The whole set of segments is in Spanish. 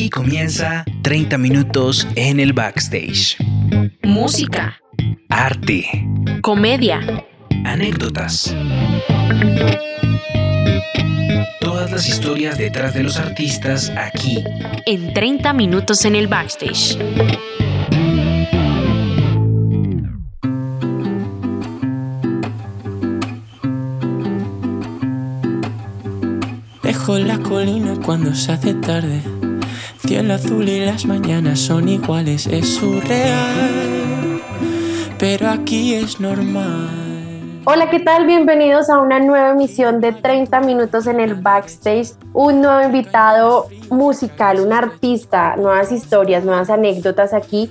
Aquí comienza 30 minutos en el backstage. Música, Arte, comedia, anécdotas. Todas las historias detrás de los artistas aquí. en 30 minutos en el backstage. Dejo la colina cuando se hace tarde. Cielo azul y las mañanas son iguales, es surreal. Pero aquí es normal. Hola, ¿qué tal? Bienvenidos a una nueva emisión de 30 minutos en el backstage. Un nuevo invitado musical, un artista, nuevas historias, nuevas anécdotas aquí.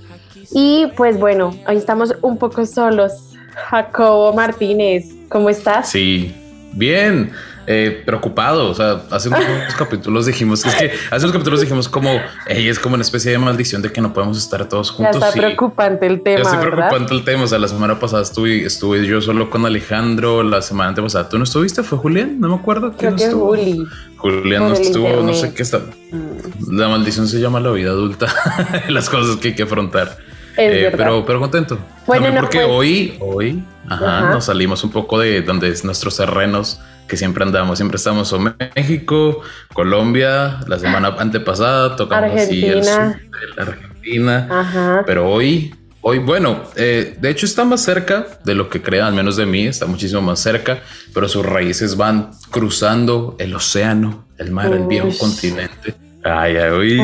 Y pues bueno, hoy estamos un poco solos. Jacobo Martínez, ¿cómo estás? Sí, bien. Eh, preocupado, o sea, hace unos capítulos dijimos, es que hace unos capítulos dijimos como, "Ey, es como una especie de maldición de que no podemos estar todos ya juntos. está sí. preocupante el Ya tema, ¿verdad? preocupante el tema. O sea, la semana pasada estuve, estuve yo solo con Alejandro. La semana antepasada, ¿tú no estuviste? ¿Fue Julián? No me acuerdo. Creo ¿Quién que es estuvo? Juli. Julián no estuvo, no sé qué está. Mm, La maldición se llama la vida adulta. Las cosas que hay que afrontar. Eh, pero, pero contento. Bueno, También no, porque pues- hoy, hoy, ajá, Ajá. nos salimos un poco de donde es nuestros terrenos que siempre andamos. Siempre estamos en México, Colombia, la semana antepasada tocamos así el Argentina. sur de la Argentina. Ajá. Pero hoy, hoy, bueno, eh, de hecho está más cerca de lo que crean, al menos de mí, está muchísimo más cerca, pero sus raíces van cruzando el océano, el mar, el viejo continente. Ay, ay, uy.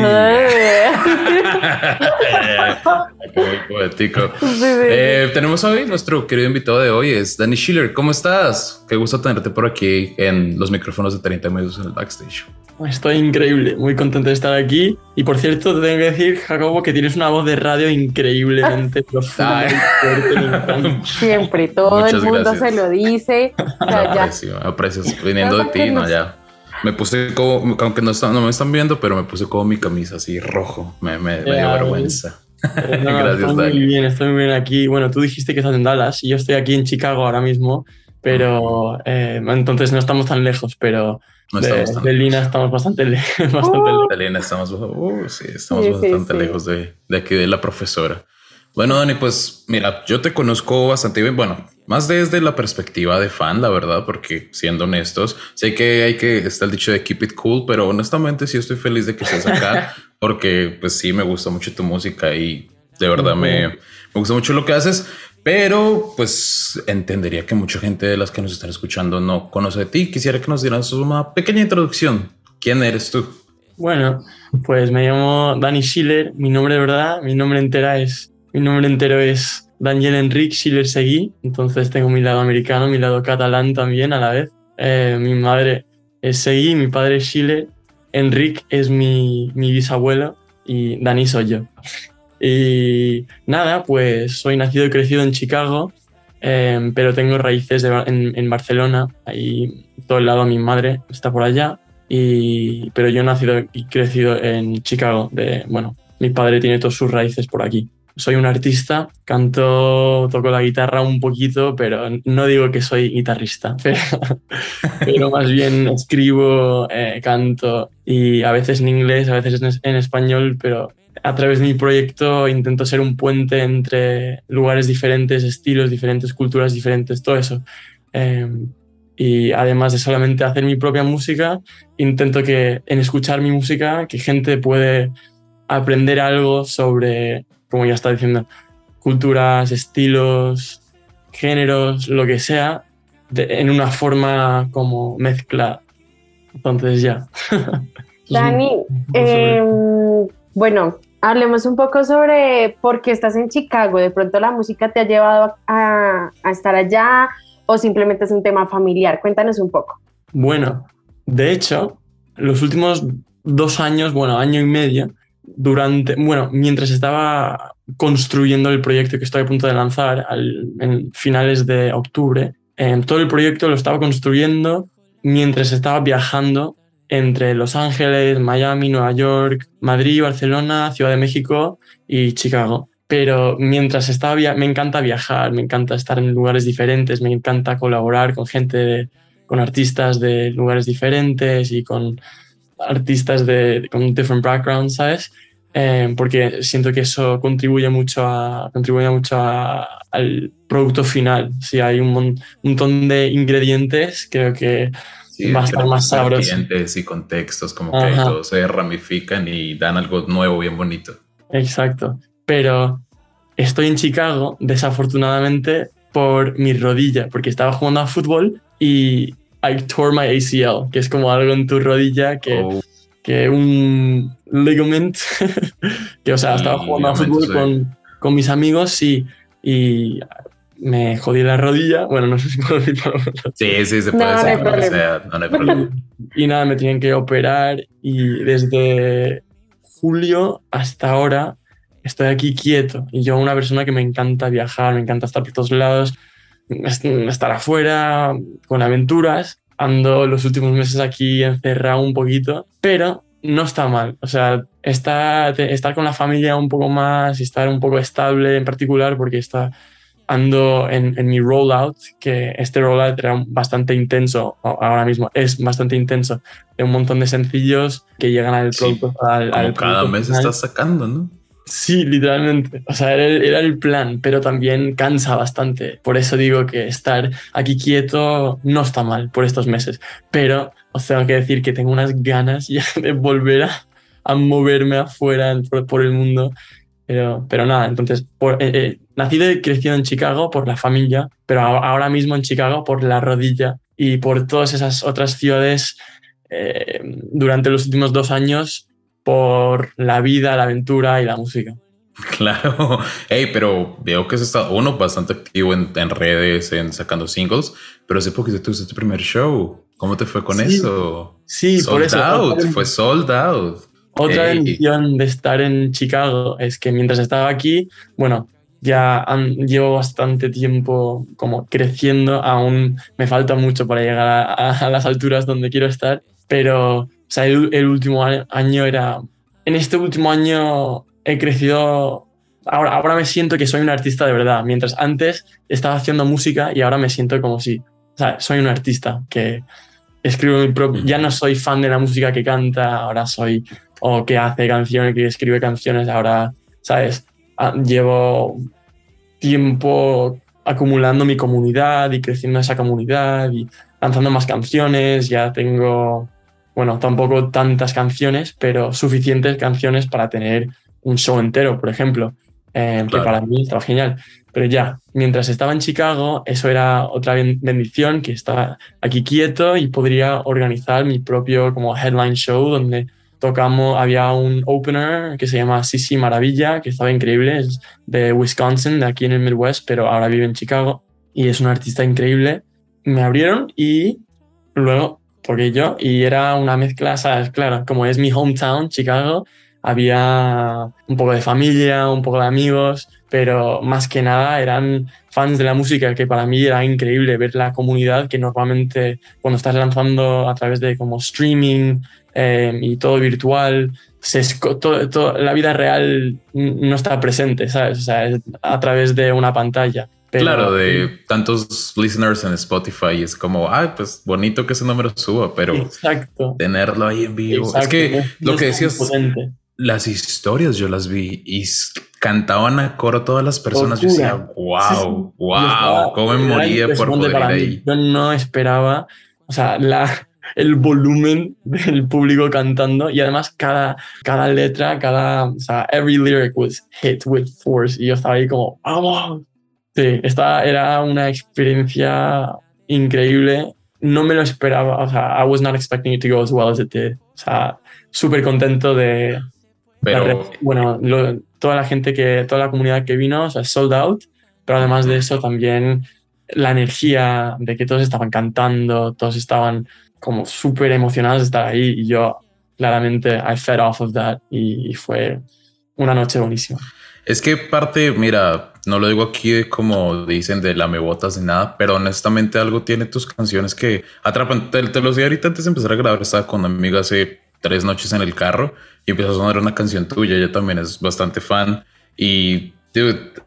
Muy poético. Sí, sí. Eh, tenemos hoy nuestro querido invitado de hoy es Danny Schiller. ¿Cómo estás? Qué gusto tenerte por aquí en los micrófonos de 30 minutos en el backstage. Estoy increíble, muy contento de estar aquí. Y por cierto, te tengo que decir, Jacobo, que tienes una voz de radio increíblemente profunda. Siempre, todo Muchas el mundo gracias. se lo dice. O sea. Aprecio, aprecio. Viniendo de ti, no, nos- ya. Me puse como, aunque no, están- no me están viendo, pero me puse como mi camisa así rojo. Me, me, me dio vergüenza. No, Gracias, estoy muy bien, estoy muy bien aquí. Bueno, tú dijiste que estás en Dallas y yo estoy aquí en Chicago ahora mismo, pero eh, entonces no estamos tan lejos, pero No de, estamos tan de Lina estamos bastante, le- bastante lejos. Elena, estamos, uh, sí, estamos Sí, sí, bastante sí. lejos de, de aquí de la profesora. Bueno, Dani, pues mira, yo te conozco bastante bien. Bueno, más desde la perspectiva de fan, la verdad, porque siendo honestos, sé que hay que está el dicho de keep it cool, pero honestamente sí estoy feliz de que estés acá porque pues sí me gusta mucho tu música y de verdad me, me gusta mucho lo que haces. Pero pues entendería que mucha gente de las que nos están escuchando no conoce de ti. Quisiera que nos dieras una pequeña introducción. ¿Quién eres tú? Bueno, pues me llamo Dani Schiller, mi nombre de verdad, mi nombre entera es, mi nombre entero es Daniel Enric Schiller Seguí, entonces tengo mi lado americano, mi lado catalán también a la vez. Eh, mi madre es Seguí, mi padre es Schiller, Enric es mi, mi bisabuelo y Dani soy yo. Y nada, pues soy nacido y crecido en Chicago, eh, pero tengo raíces de en, en Barcelona, ahí todo el lado de mi madre está por allá y, pero yo nacido y crecido en Chicago. De, bueno, mi padre tiene todas sus raíces por aquí. Soy un artista, canto, toco la guitarra un poquito, pero no digo que soy guitarrista, pero, pero más bien escribo, eh, canto y a veces en inglés, a veces en, en español, pero a través de mi proyecto intento ser un puente entre lugares diferentes, estilos diferentes, culturas diferentes, todo eso. Eh, y además de solamente hacer mi propia música, intento que en escuchar mi música, que gente puede aprender algo sobre, como ya está diciendo, culturas, estilos, géneros, lo que sea, de- en una forma como mezcla. Entonces ya. Dani, eh, bueno, hablemos un poco sobre por qué estás en Chicago. De pronto la música te ha llevado a, a estar allá o simplemente es un tema familiar. Cuéntanos un poco. Bueno, de hecho, los últimos dos años, bueno, año y medio, durante, bueno, mientras estaba construyendo el proyecto que estoy a punto de lanzar al- en finales de octubre, eh, todo el proyecto lo estaba construyendo mientras estaba viajando entre Los Ángeles, Miami, Nueva York, Madrid, Barcelona, Ciudad de México y Chicago. Pero mientras estaba me encanta viajar, me encanta estar en lugares diferentes, me encanta colaborar con gente con artistas de lugares diferentes y con artistas de, con different backgrounds, ¿sabes? Eh, porque siento que eso contribuye mucho, a, contribuye mucho al producto final. Si hay un montón de ingredientes, creo que va a estar más sabroso. y contextos, como que todos se ramifican y dan algo nuevo, bien bonito. Exacto. Pero estoy en Chicago, desafortunadamente, por mi rodilla, porque estaba jugando a fútbol y I tore my ACL, que es como algo en tu rodilla que, oh. que un ligament, que o sea, estaba jugando a fútbol con, con, mis amigos y, y me jodí la rodilla. Bueno, no sé si puedo decir Sí, sí, se puede decir. No, no hay problema. Y nada, me tienen que operar y desde julio hasta ahora estoy aquí quieto. Y yo, una persona que me encanta viajar, me encanta estar por todos lados, estar afuera, con aventuras. Ando los últimos meses aquí encerrado un poquito, pero no está mal. O sea, estar, estar con la familia un poco más y estar un poco estable en particular, porque está, ando en, en, mi rollout, que este rollout era bastante intenso, ahora mismo es bastante intenso, de un montón de sencillos que llegan al producto. al, cada mes estás sacando, ¿no? Sí, literalmente. O sea, era el, plan, pero también cansa bastante. Por eso digo que estar aquí quieto no está mal por estos meses. Pero os tengo que decir que tengo unas ganas ya de volver a, moverme afuera por, el mundo. Pero, pero nada, entonces, eh, eh, nacido y crecido en Chicago por la familia, pero ahora mismo en Chicago por la rodilla y por todas esas otras ciudades eh, durante los últimos dos años por la vida, la aventura y la música. Claro, hey, pero veo que has estado uno bastante activo en, redes, en sacando singles, pero hace poquito tuviste tu primer show. ¿Cómo te fue con eso? Sí, por eso. Out, fue sold out. Otra bendición de estar en Chicago es que mientras estaba aquí, bueno, ya llevo bastante tiempo como creciendo, aún me falta mucho para llegar a las alturas donde quiero estar, pero o sea, el, último año era... En este último año he crecido... Ahora, ahora me siento que soy un artista de verdad, mientras antes estaba haciendo música y ahora me siento como si... O sea, soy un artista que escribo mi propio... Ya no soy fan de la música que canta, ahora soy... O que hace canciones, que escribe canciones, ahora, ¿sabes? Ah, llevo tiempo acumulando mi comunidad y creciendo esa comunidad y lanzando más canciones, ya tengo bueno, tampoco tantas canciones, pero suficientes canciones para tener un show entero, por ejemplo, eh, que para mí estaba genial. Pero ya, mientras estaba en Chicago, eso era otra bendición, que estaba aquí quieto y podría organizar mi propio como headline show donde tocamos, había un opener que se llama Sisi Maravilla, que estaba increíble, es de Wisconsin, de aquí en el Midwest, pero ahora vive en Chicago y es un artista increíble. Me abrieron y luego porque yo, y era una mezcla, ¿sabes? Claro, como es mi hometown, Chicago, había un poco de familia, un poco de amigos, pero más que nada eran fans de la música, que para mí era increíble ver la comunidad que normalmente cuando estás lanzando a través de como streaming eh, y todo virtual, se, todo, la vida real no está presente, ¿sabes? O sea, a través de una pantalla claro, de tantos listeners en Spotify es como, ay, pues bonito que ese número suba, pero tenerlo ahí en vivo. Es que lo que decías, las historias yo las vi y cantaban a coro todas las personas. Yo decía, wow, wow, cómo me moría por poder ir ahí. Yo no esperaba, o sea, la, el volumen del público cantando y además cada, cada letra, cada, o sea, every lyric was hit with force y yo estaba ahí como, vamos, Sí, esta era una experiencia increíble. No me lo esperaba. O sea, I was not expecting it to go as well as it did. O sea, súper contento de. Pero. bueno, toda la gente que. Toda la comunidad que vino, o sea, sold out. Pero además de eso, también la energía de que todos estaban cantando, todos estaban como súper emocionados de estar ahí. Y yo, claramente, I fed off of that. Y, y fue una noche buenísima. Es que parte, mira, no lo digo aquí como dicen de la me botas ni nada, pero honestamente algo tiene tus canciones que atrapan. Te, te los di ahorita antes de empezar a grabar. Estaba con una amiga hace tres noches en el carro y empezó a sonar una canción tuya. Ella también es bastante fan y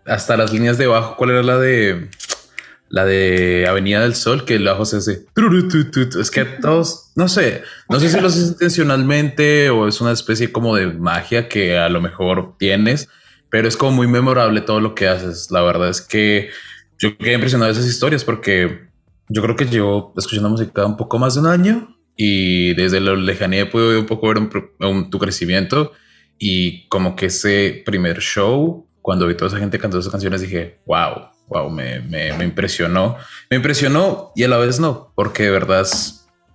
hasta las líneas de abajo. ¿Cuál era la de la de Avenida del Sol, que el bajo se hace. Es que todos, no sé, no sé si lo haces intencionalmente o es una especie como de magia que a lo mejor tienes, pero es como muy memorable todo lo que haces. La verdad es que yo quedé impresionado de esas historias porque yo creo que llevo escuchando música un poco más de un año y desde la lejanía pude un poco ver un, tu crecimiento y como que ese primer show, cuando vi toda esa gente cantando esas canciones, dije, wow, wow, me, me, me, impresionó. Me impresionó y a la vez no, porque de verdad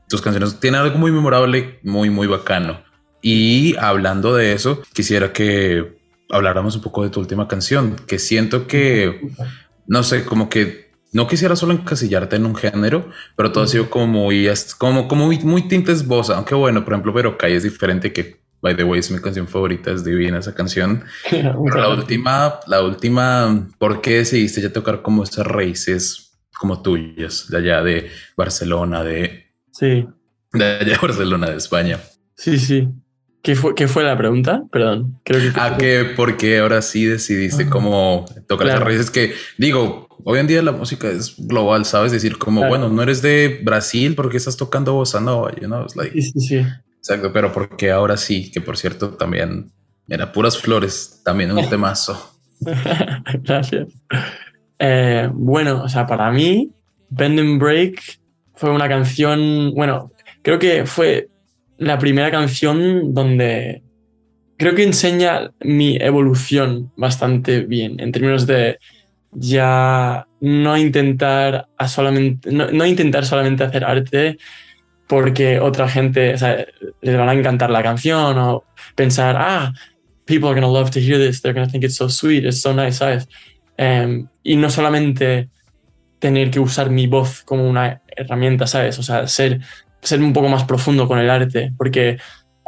tus canciones tienen algo muy memorable, muy, muy bacano. Y hablando de eso, quisiera que habláramos un poco de tu última canción, que siento que, no sé, como que no quisiera solo encasillarte en un género, pero todo ha sido como muy, como, como muy, muy tintes voz, aunque bueno, por ejemplo, pero Kai es diferente que By the way, es mi canción favorita, es divina esa canción. Pero la última, la última, ¿por qué decidiste ya tocar como esas raíces como tuyas, de allá de Barcelona, de... Sí. De allá de Barcelona, de España. Sí, sí. ¿Qué fue, qué fue la pregunta? Perdón. Creo que... Ah, qué ahora sí decidiste como tocar esas raíces que, digo, hoy en día la música es global, ¿sabes? Decir como, bueno, no eres de Brasil porque estás tocando bossa nova, you know? sí, sí, sí. Exacto, pero porque ahora sí, que por cierto también, era puras flores, también un temazo. Gracias. Eh, bueno, o sea, para mí, Bend and Break fue una canción, bueno, creo que fue la primera canción donde creo que enseña mi evolución bastante bien, en términos de ya no intentar, a solamente, no intentar solamente hacer arte, porque otra gente, o les van a encantar la canción o pensar, ah, people are to love to hear this, they're to think it's so sweet, it's so nice, ¿sabes? Um, y no solamente tener que usar mi voz como una herramienta, ¿sabes? O sea, ser, ser un poco más profundo con el arte, porque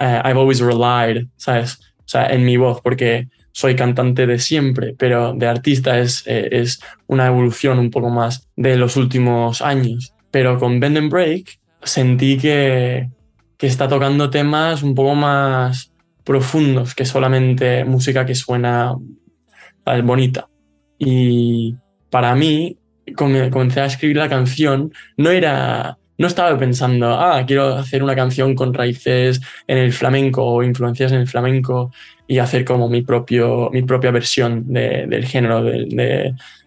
uh, I've always relied, ¿sabes? O sea, en mi voz, porque soy cantante de siempre, pero de artista es, eh, es una evolución un poco más de los últimos años. Pero con Bend and Break, sentí que, que está tocando temas un poco más profundos que solamente música que suena bonita. Y para mí, comencé a escribir la canción, no era, no estaba pensando, ah, quiero hacer una canción con raíces en el flamenco o influencias en el flamenco y hacer como mi, propio, mi propia versión del género,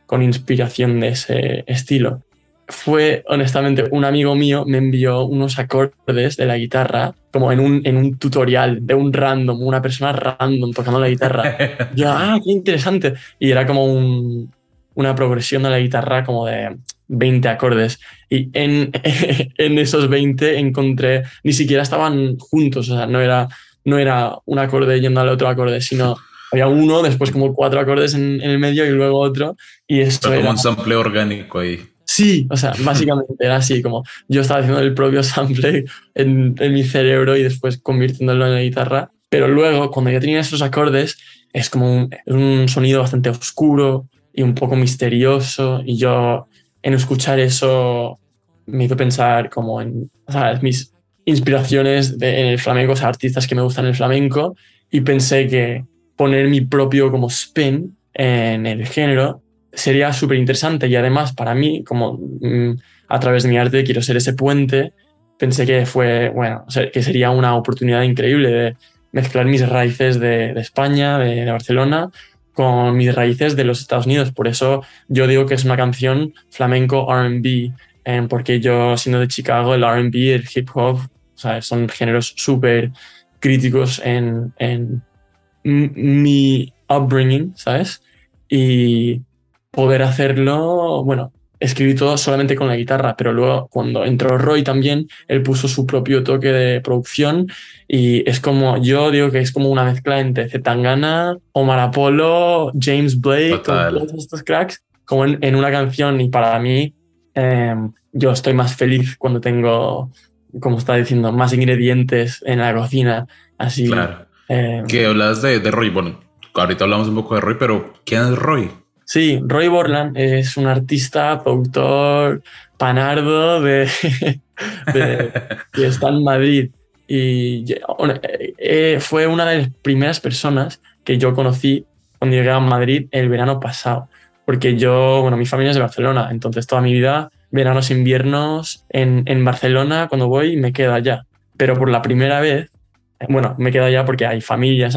con inspiración de ese estilo fue honestamente un amigo mío me envió unos acordes de la guitarra como en un, en un tutorial de un random, una persona random tocando la guitarra. Yo, ah, qué interesante. Y era como un, una progresión de la guitarra como de 20 acordes. Y en, en esos 20 encontré, ni siquiera estaban juntos, o sea, no era, no era un acorde yendo al otro acorde, sino había uno, después como cuatro acordes en, el medio y luego otro. Y esto era como un sample orgánico ahí. Sí, o sea, básicamente era así, como yo estaba haciendo el propio sample en, en, mi cerebro y después convirtiéndolo en la guitarra. Pero luego, cuando ya tenía esos acordes, es como un, un sonido bastante oscuro y un poco misterioso. Y yo, en escuchar eso, me hizo pensar como en mis inspiraciones de, en el flamenco, o artistas que me gustan el flamenco. Y pensé que poner mi propio como spin en el género sería súper interesante y además para mí, como mm, a través de mi arte quiero ser ese puente, pensé que fue, bueno, que sería una oportunidad increíble de mezclar mis raíces de, España, de, Barcelona, con mis raíces de los Estados Unidos. Por eso yo digo que es una canción flamenco RB, porque yo siendo de Chicago, el RB, el hip hop, son géneros súper críticos en, en mi upbringing, ¿sabes? Y poder hacerlo, bueno, escribí todo solamente con la guitarra, pero luego cuando entró Roy también, él puso su propio toque de producción y es como, yo digo que es como una mezcla entre Zetangana, Omar Apollo, James Blake, todos estos cracks, como en, una canción y para mí em, yo estoy más feliz cuando tengo, como está diciendo, más ingredientes en la cocina, así. Claro. Eh, que hablas de, de Roy, bueno, ahorita hablamos un poco de Roy, pero ¿quién es Roy? Sí, Roy Borland es un artista, productor, panardo de, que está en Madrid. Y eh, fue una de las primeras personas que yo conocí cuando llegué a Madrid el verano pasado. porque yo, bueno, mi familia es de Barcelona, entonces toda mi vida, veranos, inviernos, en, en Barcelona, cuando voy, me quedo allá. Pero por la primera vez, eh, bueno, me quedo allá porque hay familia.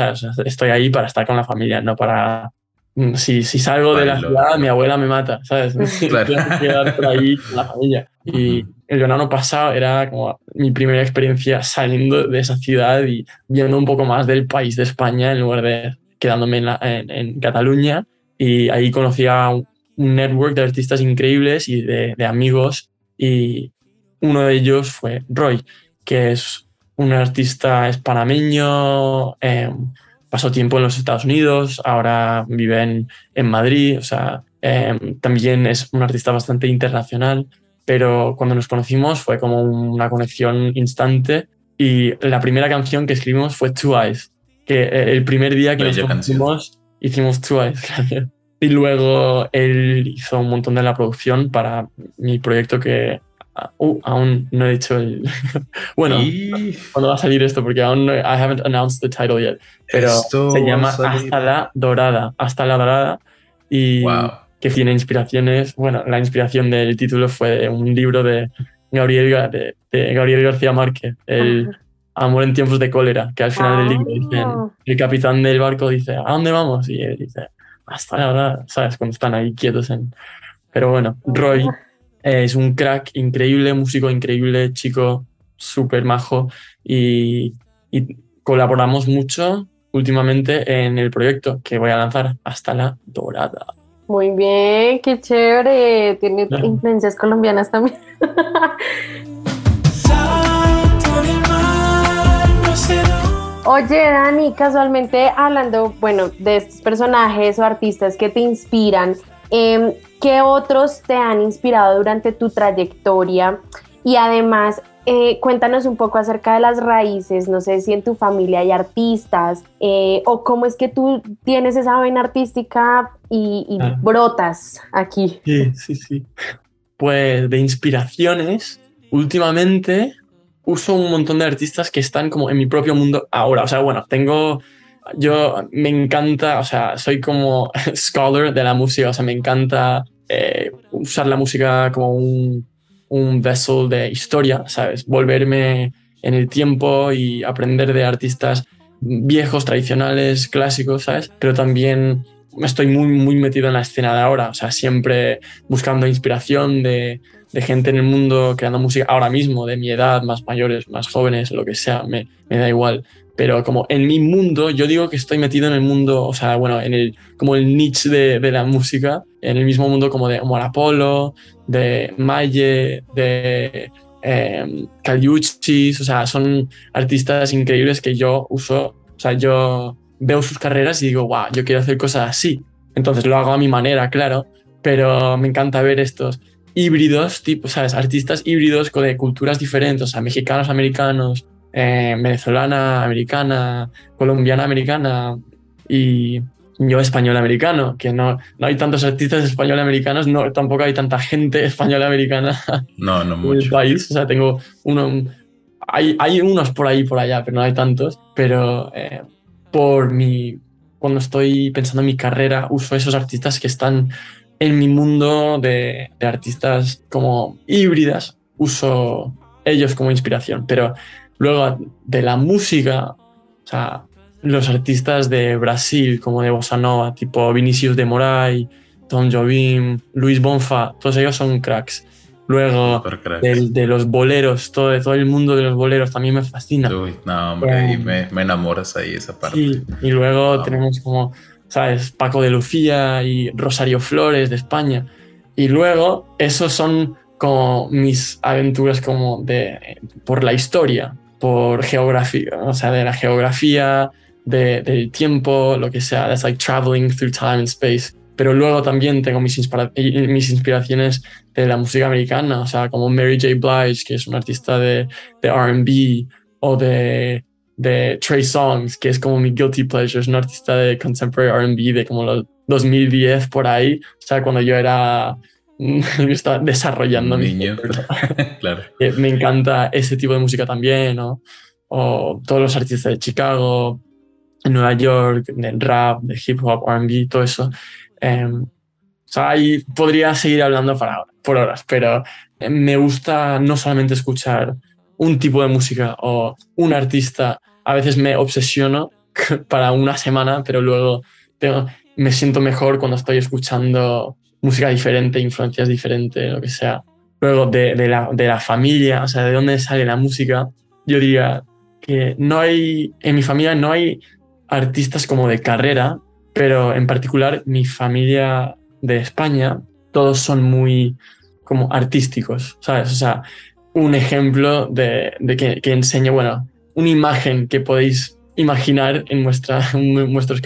Estoy ahí para estar con la familia, no para... mm, Si, si salgo de la ciudad, mi abuela me mata, ¿sabes? Claro. Tengo que quedar por ahí con la familia. Y el verano pasado era como mi primera experiencia saliendo de esa ciudad y viendo un poco más del país de España en lugar de quedándome en, la- en- en Cataluña. Y ahí conocí a un, un network de artistas increíbles y de, de amigos. Y uno de ellos fue Roy, que es un artista es panameño, eh, pasó tiempo en los Estados Unidos, ahora vive en, en Madrid, o sea, eh, también es un artista bastante internacional, pero cuando nos conocimos fue como una conexión instante y la primera canción que escribimos fue Two Eyes, que eh, el primer día que nos Bella canción. conocimos hicimos Two Eyes. Y luego él hizo un montón de la producción para mi proyecto que uh, aún no he dicho el... bueno, Y cuando va a salir esto, porque aún no, I haven't announced the title yet, pero esto se llama salir- Hasta la Dorada, Hasta la Dorada, y Wow. que tiene inspiraciones, bueno, la inspiración del título fue de un libro de Gabriel, Ga- de, de Gabriel García Márquez, el Amor en tiempos de cólera, que al final del libro dicen, Ah. el capitán del barco dice, ¿a dónde vamos? Y él dice, hasta la Dorada, ¿sabes? Cuando están ahí quietos en... Pero bueno, Roy es un crack increíble, músico increíble, chico súper majo y, y colaboramos mucho últimamente en el proyecto que voy a lanzar hasta la dorada. Muy bien, qué chévere. Tiene Claro. influencias colombianas también. Oye, Dani, casualmente hablando, bueno, de estos personajes o artistas que te inspiran, em, ¿qué otros te han inspirado durante tu trayectoria? Y además, eh, cuéntanos un poco acerca de las raíces, no sé si en tu familia hay artistas eh, o cómo es que tú tienes esa vena artística y, y Ah. brotas aquí. Sí, sí, sí. Pues de inspiraciones, últimamente uso un montón de artistas que están como en mi propio mundo ahora. O sea, bueno, tengo, yo me encanta, o sea, soy como scholar de la música, o sea, me encanta eh, usar la música como un, un vessel de historia, ¿sabes? Volverme en el tiempo y aprender de artistas viejos, tradicionales, clásicos, ¿sabes? Pero también estoy muy, muy metido en la escena de ahora, o sea, siempre buscando inspiración de, de gente en el mundo creando música ahora mismo, de mi edad, más mayores, más jóvenes, lo que sea, me, me da igual. Pero como en mi mundo, yo digo que estoy metido en el mundo, o sea, bueno, en el, como el niche de, la música, en el mismo mundo como de Omar Apollo, de Maye, de eh, Caliuchis, o sea, son artistas increíbles que yo uso, o sea, yo veo sus carreras y digo, wow, yo quiero hacer cosas así. Entonces lo hago a mi manera, claro, pero me encanta ver estos híbridos, tipo, ¿sabes? Artistas híbridos de culturas diferentes, o sea, mexicanos, americanos, eh, venezolana, americana, colombiana, americana y yo español americano, que no, no hay tantos artistas español americanos, no, tampoco hay tanta gente española americana No, no en el mucho. país. O sea, tengo uno. Hay, hay unos por ahí por allá, pero no hay tantos. Pero eh, por mi. Cuando estoy pensando en mi carrera, uso esos artistas que están en mi mundo de, de artistas como híbridas. Uso ellos como inspiración. Pero luego de la música, o sea, los artistas de Brasil, como de Bossa Nova, tipo Vinicius de Moraes, Tom Jobim, Luis Bonfa, todos ellos son cracks. Luego, Super crack. del- de, los boleros, todo, todo el mundo de los boleros también me fascina. Uy, no, hombre, ahí me, me enamoras ahí esa parte. Sí, y luego tenemos como, ¿sabes? Paco de Lucía y Rosario Flores de España. Y luego, esos son como mis aventuras como de, por la historia, por geografía, o sea, de la geografía, de- del tiempo, lo que sea. That's like traveling through time and space. Pero luego también tengo mis, inspira- mis inspiraciones de la música americana, o sea, como Mary J. Blige, que es una artista de, de RB, o de, de Trey Songs, que es como mi guilty pleasure, es un artista de contemporary RB de como los 2010 por ahí, o sea, cuando yo era, yo estaba desarrollando mi Niño. claro. Eh, me encanta ese tipo de música también, ¿no? O todos los artistas de Chicago, Nueva York, de rap, de hip hop, RB, todo eso. Em, sea, ahí podría seguir hablando para, por horas, pero me gusta no solamente escuchar un tipo de música o un artista. A veces me obsesiono para una semana, pero luego tengo, me siento mejor cuando estoy escuchando música diferente, influencias diferentes, lo que sea. Luego de, de, la, de la familia, o sea, de dónde sale la música, yo diría que no hay, en mi familia no hay artistas como de carrera, pero en particular mi familia de España, todos son muy como artísticos, ¿sabes? O sea, un ejemplo de, de que, que enseña, bueno, una imagen que podéis imaginar en, vuestra, en vuestros,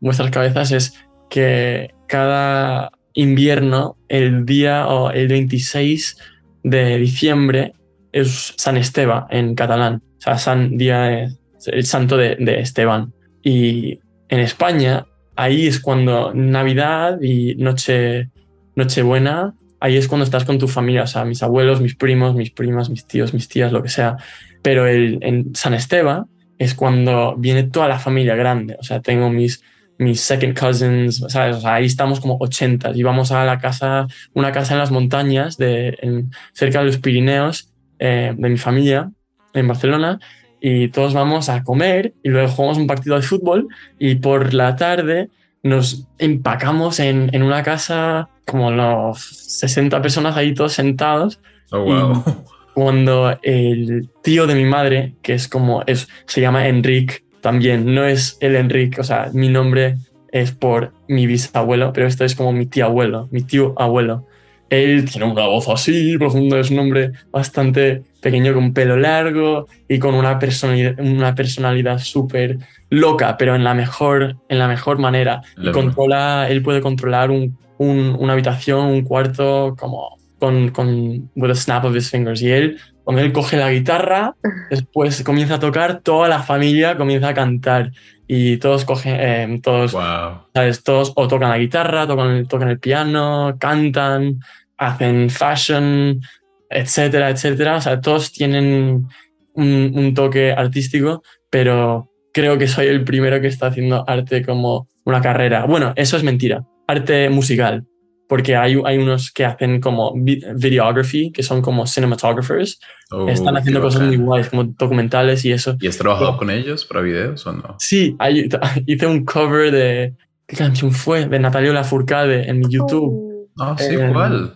vuestras cabezas es que cada invierno, el día o el 26 de diciembre, es San Esteban en catalán, o sea, San Día, el santo de, Esteban. Y en España, ahí es cuando Navidad y Noche, Nochebuena, ahí es cuando estás con tu familia, o sea, mis abuelos, mis primos, mis primas, mis tíos, mis tías, lo que sea. Pero en San Esteban es cuando viene toda la familia grande, o sea, tengo mis, mis second cousins, ¿sabes? O sea, ahí estamos como 80 y vamos a la casa, una casa en las montañas, de, en, cerca de los Pirineos, eh, de mi familia, en Barcelona, y todos vamos a comer y luego jugamos un partido de fútbol y por la tarde nos empacamos en, en una casa como los 60 personas ahí todos sentados. Oh, wow. Cuando el tío de mi madre, que es como, es, se llama Enrique también, no es el Enrique, o sea, mi nombre es por mi bisabuelo, pero esto es como mi tío abuelo, mi tío abuelo. Él tiene una voz así profunda, es un hombre bastante pequeño con pelo largo y con una personalidad, una personalidad súper loca, pero en la mejor, en la mejor manera. Controla, él puede controlar un, un, una habitación, un cuarto, como con, con with a snap of his fingers. Y él, cuando él coge la guitarra, después comienza a tocar, toda la familia comienza a cantar y todos cogen, eh, todos, Wow. ¿sabes? Todos o tocan la guitarra, tocan el, tocan el piano, cantan, hacen fashion, etcétera, etcétera. O sea, todos tienen un, un toque artístico, pero creo que soy el primero que está haciendo arte como una carrera. Bueno, eso es mentira. Arte musical, porque hay, hay unos que hacen como vi- videography, que son como cinematographers, Oh, están haciendo cosas muy guays, como documentales y eso. ¿Y has trabajado con ellos para videos o no? Sí, hay- hice un cover de. ¿Qué canción fue? De Natalia Lafourcade en mi YouTube. Ah, sí, Eh, ¿cuál?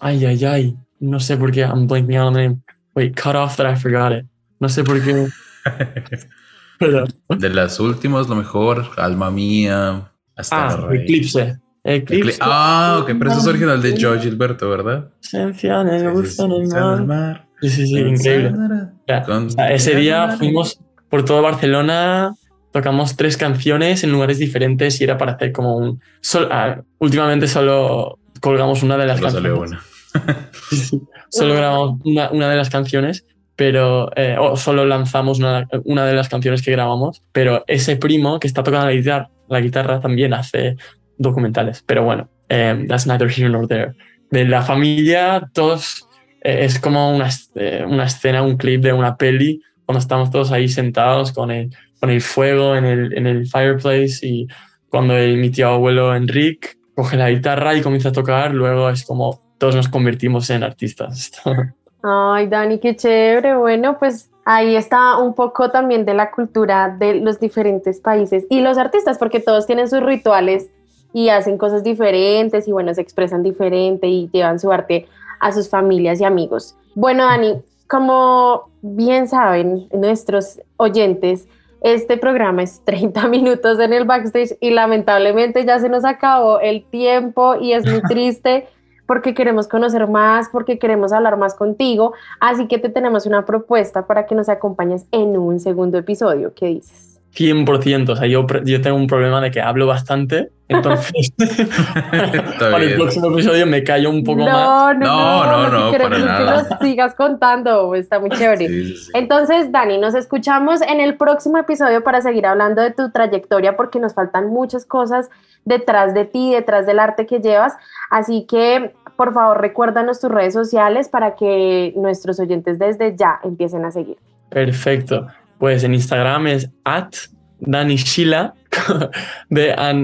Ay, ay, ay. No sé por qué. I'm blanking out on the name. Wait, cut off that I forgot it. No sé por qué. Pero. De las últimas, lo mejor, Alma Mía, hasta Ah. Eclipse. Eclipse. Ah, ok, pero eso es original de George Gilberto, ¿verdad? Esencia en el Sí, sí, gusto sí. en el mar. mar. Sí, sí, sí, increíble. O sea, ese día fuimos por todo Barcelona, tocamos tres canciones en lugares diferentes y era para hacer como un... sol- ah, últimamente solo colgamos una de las Solo salió canciones. una. Sí, sí. Solo grabamos una, una de las canciones, pero... eh, o solo lanzamos una, una de las canciones que grabamos, pero ese primo que está tocando la guitarra, la guitarra también hace documentales. Pero bueno, eh, that's neither here nor there. De la familia, todos... eh, es como una, eh, una escena, un clip de una peli, cuando estamos todos ahí sentados con el, con el fuego en el, en el fireplace y cuando el, mi tío abuelo Enrique coge la guitarra y comienza a tocar, luego es como todos nos convertimos en artistas. Ay, Dani, qué chévere. Bueno, pues ahí está un poco también de la cultura de los diferentes países y los artistas, porque todos tienen sus rituales y hacen cosas diferentes y bueno, se expresan diferente y llevan su arte a sus familias y amigos. Bueno, Dani, como bien saben nuestros oyentes, este programa es 30 minutos en el backstage y lamentablemente ya se nos acabó el tiempo y es muy triste porque queremos conocer más, porque queremos hablar más contigo, así que te tenemos una propuesta para que nos acompañes en un segundo episodio. ¿Qué dices? 100%, o sea, yo, yo tengo un problema de que hablo bastante, entonces para el próximo episodio me callo un poco más. no, no, No, no, no, no, que queremos para que nada. nos sigas contando, está muy chévere. Sí, sí, sí. Entonces, Dani, nos escuchamos en el próximo episodio para seguir hablando de tu trayectoria porque nos faltan muchas cosas detrás de ti, detrás del arte que llevas. Así que, por favor, recuérdanos tus redes sociales para que nuestros oyentes desde ya empiecen a seguir. Perfecto. Pues en Instagram es at danishila, D-A-N-N-Y-S-C-H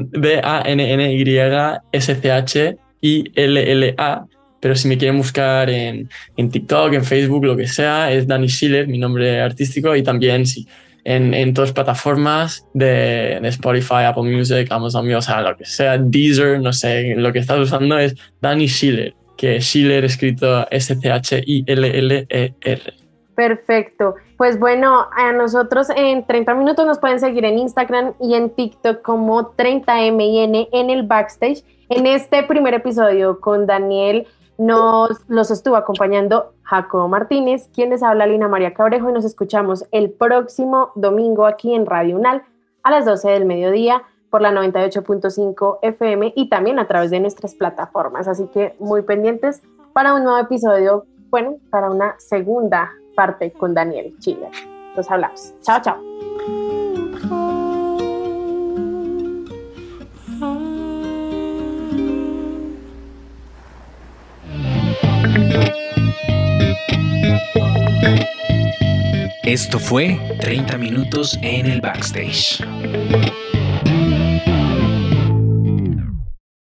I-L-L-A, pero si me quieren buscar en, en, TikTok, en Facebook, lo que sea, es Danny Schiller, mi nombre artístico, y también sí, en, en todas plataformas de, de, Spotify, Apple Music, Amazon Music, o sea, lo que sea, Deezer, no sé, lo que estás usando es Danny Schiller, que Schiller escrito S-C-H-I-L-L-E-R. Perfecto. Pues bueno, a nosotros en 30 minutos nos pueden seguir en Instagram y en TikTok como 30MIN en el backstage. En este primer episodio con Daniel nos los estuvo acompañando Jacobo Martínez, quien les habla Lina María Cabrejo y nos escuchamos el próximo domingo aquí en Radio Unal a las 12 del mediodía por la 98.5 FM y también a través de nuestras plataformas. Así que muy pendientes para un nuevo episodio, bueno, para una segunda parte con Daniel Chile. Nos hablamos. Chao, chao. Esto fue 30 minutos en el backstage.